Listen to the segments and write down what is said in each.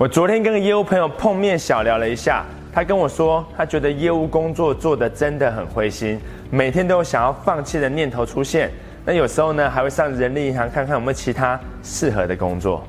我昨天跟个业务朋友碰面小聊了一下，他跟我说，他觉得业务工作做得真的很灰心，每天都有想要放弃的念头出现。那有时候呢，还会上人力银行看看有没有其他适合的工作。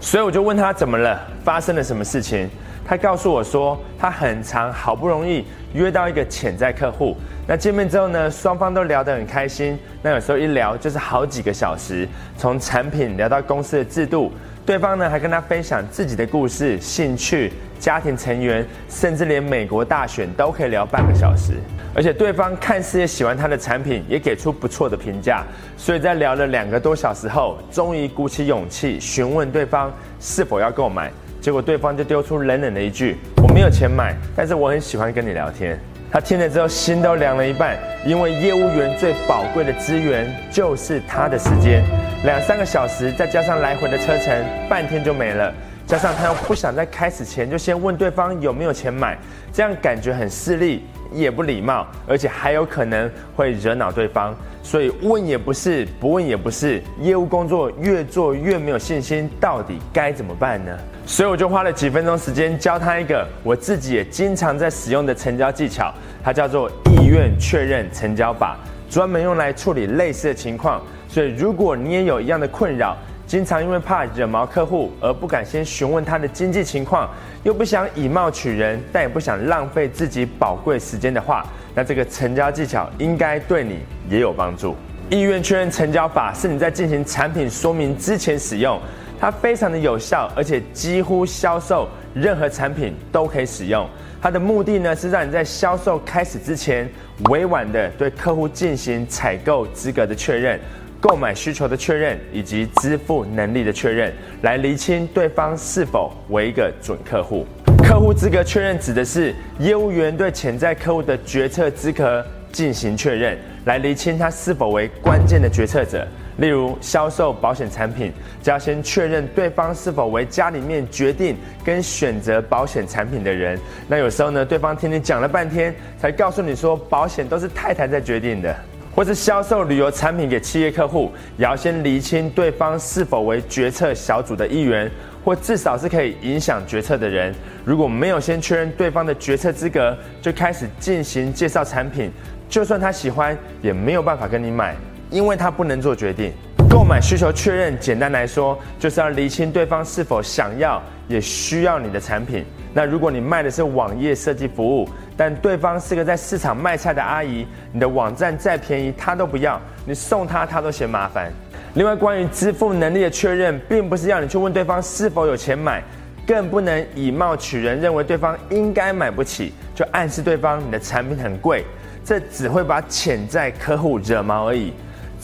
所以我就问他怎么了，发生了什么事情？他告诉我说，他很长，好不容易约到一个潜在客户。那见面之后呢，双方都聊得很开心。那有时候一聊就是好几个小时，从产品聊到公司的制度。对方呢还跟他分享自己的故事、兴趣、家庭成员，甚至连美国大选都可以聊半个小时。而且对方看似也喜欢他的产品，也给出不错的评价。所以在聊了两个多小时后，终于鼓起勇气询问对方是否要购买。结果对方就丢出冷冷的一句：“我没有钱买，但是我很喜欢跟你聊天。”他听了之后心都凉了一半，因为业务员最宝贵的资源就是他的时间，两三个小时再加上来回的车程，半天就没了。加上他又不想在开始前就先问对方有没有钱买，这样感觉很势利。也不礼貌，而且还有可能会惹恼对方，所以问也不是，不问也不是。业务工作越做越没有信心，到底该怎么办呢？所以我就花了几分钟时间教他一个我自己也经常在使用的成交技巧，它叫做意愿确认成交法，专门用来处理类似的情况。所以如果你也有一样的困扰，经常因为怕惹毛客户而不敢先询问他的经济情况，又不想以貌取人，但也不想浪费自己宝贵时间的话，那这个成交技巧应该对你也有帮助。意愿确认成交法是你在进行产品说明之前使用，它非常的有效，而且几乎销售任何产品都可以使用。它的目的呢是让你在销售开始之前，委婉的对客户进行采购资格的确认。购买需求的确认以及支付能力的确认，来厘清对方是否为一个准客户。客户资格确认指的是业务员对潜在客户的决策资格进行确认，来厘清他是否为关键的决策者。例如销售保险产品，就要先确认对方是否为家里面决定跟选择保险产品的人。那有时候呢，对方听你讲了半天，才告诉你说保险都是太太在决定的。或是销售旅游产品给企业客户，也要先厘清对方是否为决策小组的一员，或至少是可以影响决策的人。如果没有先确认对方的决策资格，就开始进行介绍产品，就算他喜欢，也没有办法跟你买，因为他不能做决定。购买需求确认，简单来说，就是要厘清对方是否想要，也需要你的产品。那如果你卖的是网页设计服务，但对方是个在市场卖菜的阿姨，你的网站再便宜他都不要，你送他他都嫌麻烦。另外，关于支付能力的确认，并不是要你去问对方是否有钱买，更不能以貌取人，认为对方应该买不起，就暗示对方你的产品很贵，这只会把潜在客户惹毛而已。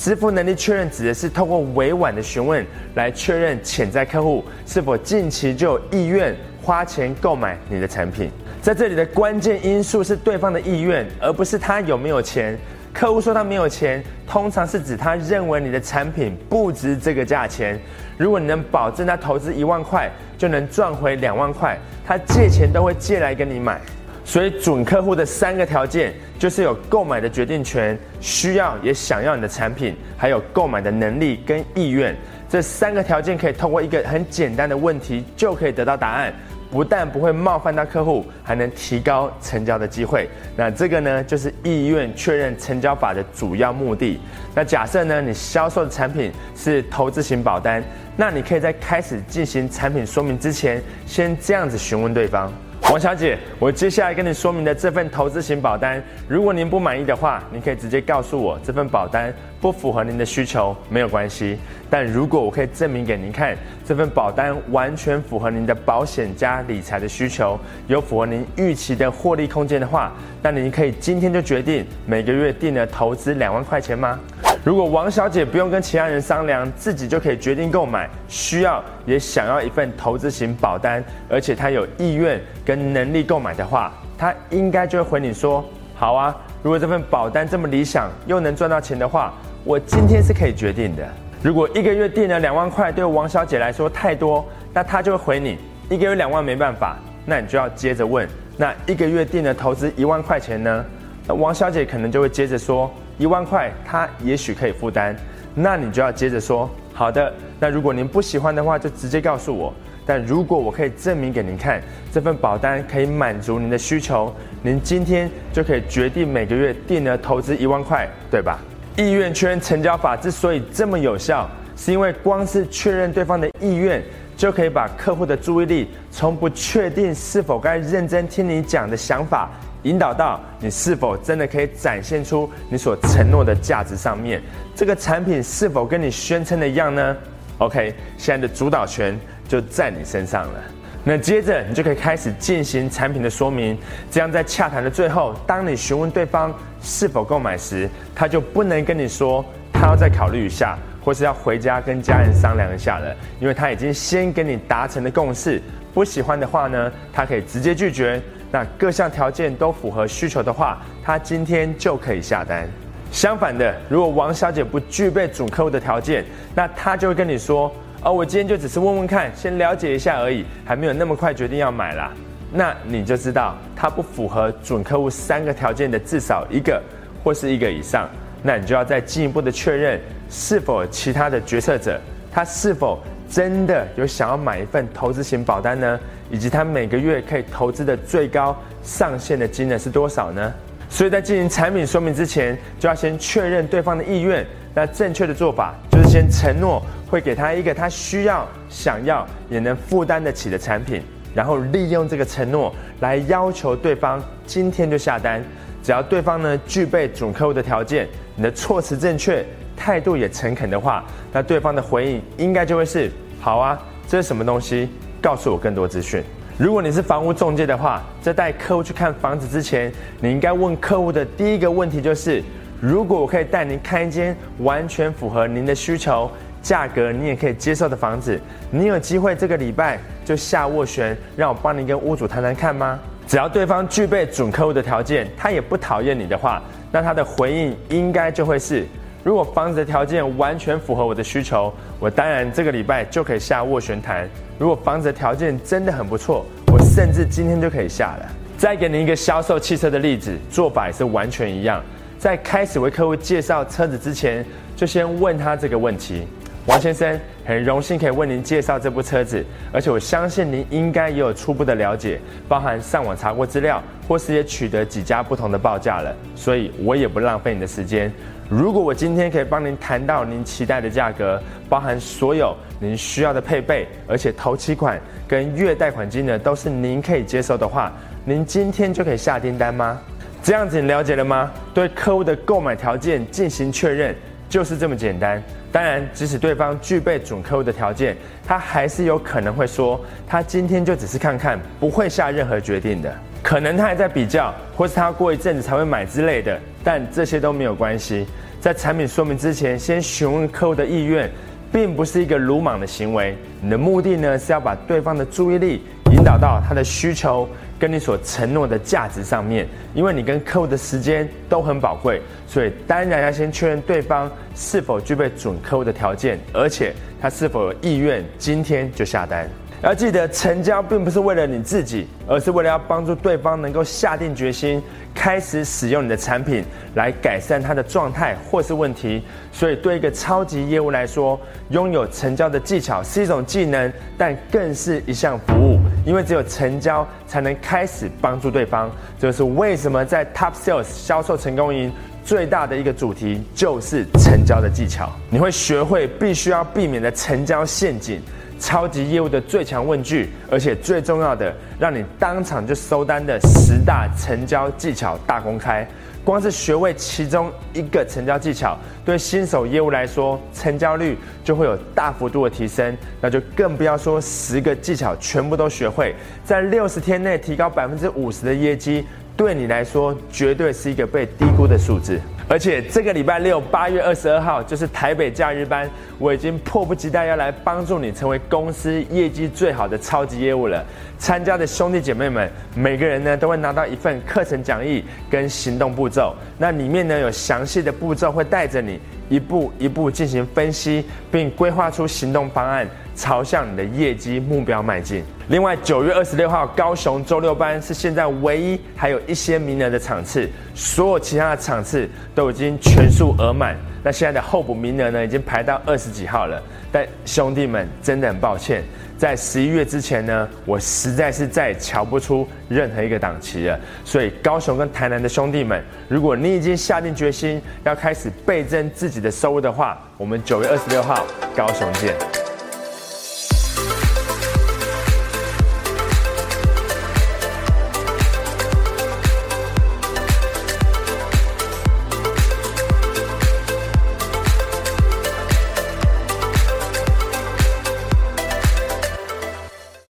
支付能力确认指的是通过委婉的询问来确认潜在客户是否近期就有意愿花钱购买你的产品。在这里的关键因素是对方的意愿，而不是他有没有钱。客户说他没有钱，通常是指他认为你的产品不值这个价钱。如果你能保证他投资一万块就能赚回两万块，他借钱都会借来跟你买。所以，准客户的三个条件就是有购买的决定权，需要也想要你的产品，还有购买的能力跟意愿。这三个条件可以通过一个很简单的问题就可以得到答案，不但不会冒犯到客户，还能提高成交的机会。那这个呢，就是意愿确认成交法的主要目的。那假设呢，你销售的产品是投资型保单，那你可以在开始进行产品说明之前，先这样子询问对方。王小姐，我接下来跟你说明的这份投资型保单，如果您不满意的话，您可以直接告诉我这份保单不符合您的需求，没有关系。但如果我可以证明给您看，这份保单完全符合您的保险加理财的需求，有符合您预期的获利空间的话，那您可以今天就决定每个月定额投资两万块钱吗？如果王小姐不用跟其他人商量，自己就可以决定购买，需要也想要一份投资型保单，而且她有意愿跟能力购买的话，他应该就会回你说：好啊，如果这份保单这么理想，又能赚到钱的话，我今天是可以决定的。如果一个月定了两万块对王小姐来说太多，那她就会回你：一个月两万没办法，那你就要接着问：那一个月定了投资一万块钱呢？那王小姐可能就会接着说。一万块，他也许可以负担，那你就要接着说，好的，那如果您不喜欢的话，就直接告诉我。但如果我可以证明给您看，这份保单可以满足您的需求，您今天就可以决定每个月定额投资一万块，对吧？意愿确认成交法之所以这么有效，是因为光是确认对方的意愿，就可以把客户的注意力从不确定是否该认真听你讲的想法，引导到你是否真的可以展现出你所承诺的价值上面。这个产品是否跟你宣称的一样呢？OK，现在的主导权。就在你身上了。那接着你就可以开始进行产品的说明，这样在洽谈的最后，当你询问对方是否购买时，他就不能跟你说他要再考虑一下，或是要回家跟家人商量一下了，因为他已经先跟你达成了共识。不喜欢的话呢，他可以直接拒绝。那各项条件都符合需求的话，他今天就可以下单。相反的，如果王小姐不具备准客户的条件，那她就会跟你说。哦，我今天就只是问问看，先了解一下而已，还没有那么快决定要买啦。那你就知道她不符合准客户三个条件的至少一个或是一个以上，那你就要再进一步的确认是否其他的决策者他是否真的有想要买一份投资型保单呢？以及他每个月可以投资的最高上限的金额是多少呢？所以在进行产品说明之前，就要先确认对方的意愿。那正确的做法就是先承诺会给他一个他需要、想要也能负担得起的产品，然后利用这个承诺来要求对方今天就下单。只要对方呢具备准客户的条件，你的措辞正确，态度也诚恳的话，那对方的回应应该就会是：好啊，这是什么东西？告诉我更多资讯。如果你是房屋中介的话，在带客户去看房子之前，你应该问客户的第一个问题就是。如果我可以带您看一间完全符合您的需求、价格你也可以接受的房子，你有机会这个礼拜就下斡旋，让我帮您跟屋主谈谈看吗？只要对方具备准客户的条件，他也不讨厌你的话，那他的回应应该就会是：如果房子的条件完全符合我的需求，我当然这个礼拜就可以下斡旋谈。如果房子的条件真的很不错，我甚至今天就可以下了。再给您一个销售汽车的例子，做法也是完全一样。在开始为客户介绍车子之前，就先问他这个问题：王先生，很荣幸可以为您介绍这部车子，而且我相信您应该也有初步的了解，包含上网查过资料，或是也取得几家不同的报价了。所以我也不浪费你的时间。如果我今天可以帮您谈到您期待的价格，包含所有您需要的配备，而且头期款跟月贷款金额都是您可以接受的话，您今天就可以下订单吗？这样子你了解了吗？对客户的购买条件进行确认，就是这么简单。当然，即使对方具备准客户的条件，他还是有可能会说，他今天就只是看看，不会下任何决定的。可能他还在比较，或是他过一阵子才会买之类的。但这些都没有关系。在产品说明之前，先询问客户的意愿，并不是一个鲁莽的行为。你的目的呢，是要把对方的注意力引导到他的需求。跟你所承诺的价值上面，因为你跟客户的时间都很宝贵，所以当然要先确认对方是否具备准客户的条件，而且他是否有意愿今天就下单。要记得，成交并不是为了你自己，而是为了要帮助对方能够下定决心，开始使用你的产品来改善他的状态或是问题。所以，对一个超级业务来说，拥有成交的技巧是一种技能，但更是一项服务。因为只有成交，才能开始帮助对方。这是为什么在 Top Sales 销售成功营最大的一个主题，就是成交的技巧。你会学会必须要避免的成交陷阱。超级业务的最强问句，而且最重要的，让你当场就收单的十大成交技巧大公开。光是学会其中一个成交技巧，对新手业务来说，成交率就会有大幅度的提升。那就更不要说十个技巧全部都学会，在六十天内提高百分之五十的业绩，对你来说绝对是一个被低估的数字。而且这个礼拜六八月二十二号就是台北假日班，我已经迫不及待要来帮助你成为公司业绩最好的超级业务了。参加的兄弟姐妹们，每个人呢都会拿到一份课程讲义跟行动步骤，那里面呢有详细的步骤会带着你一步一步进行分析，并规划出行动方案。朝向你的业绩目标迈进。另外，九月二十六号高雄周六班是现在唯一还有一些名额的场次，所有其他的场次都已经全数额满。那现在的候补名额呢，已经排到二十几号了。但兄弟们，真的很抱歉，在十一月之前呢，我实在是再也瞧不出任何一个档期了。所以高雄跟台南的兄弟们，如果你已经下定决心要开始倍增自己的收入的话，我们九月二十六号高雄见。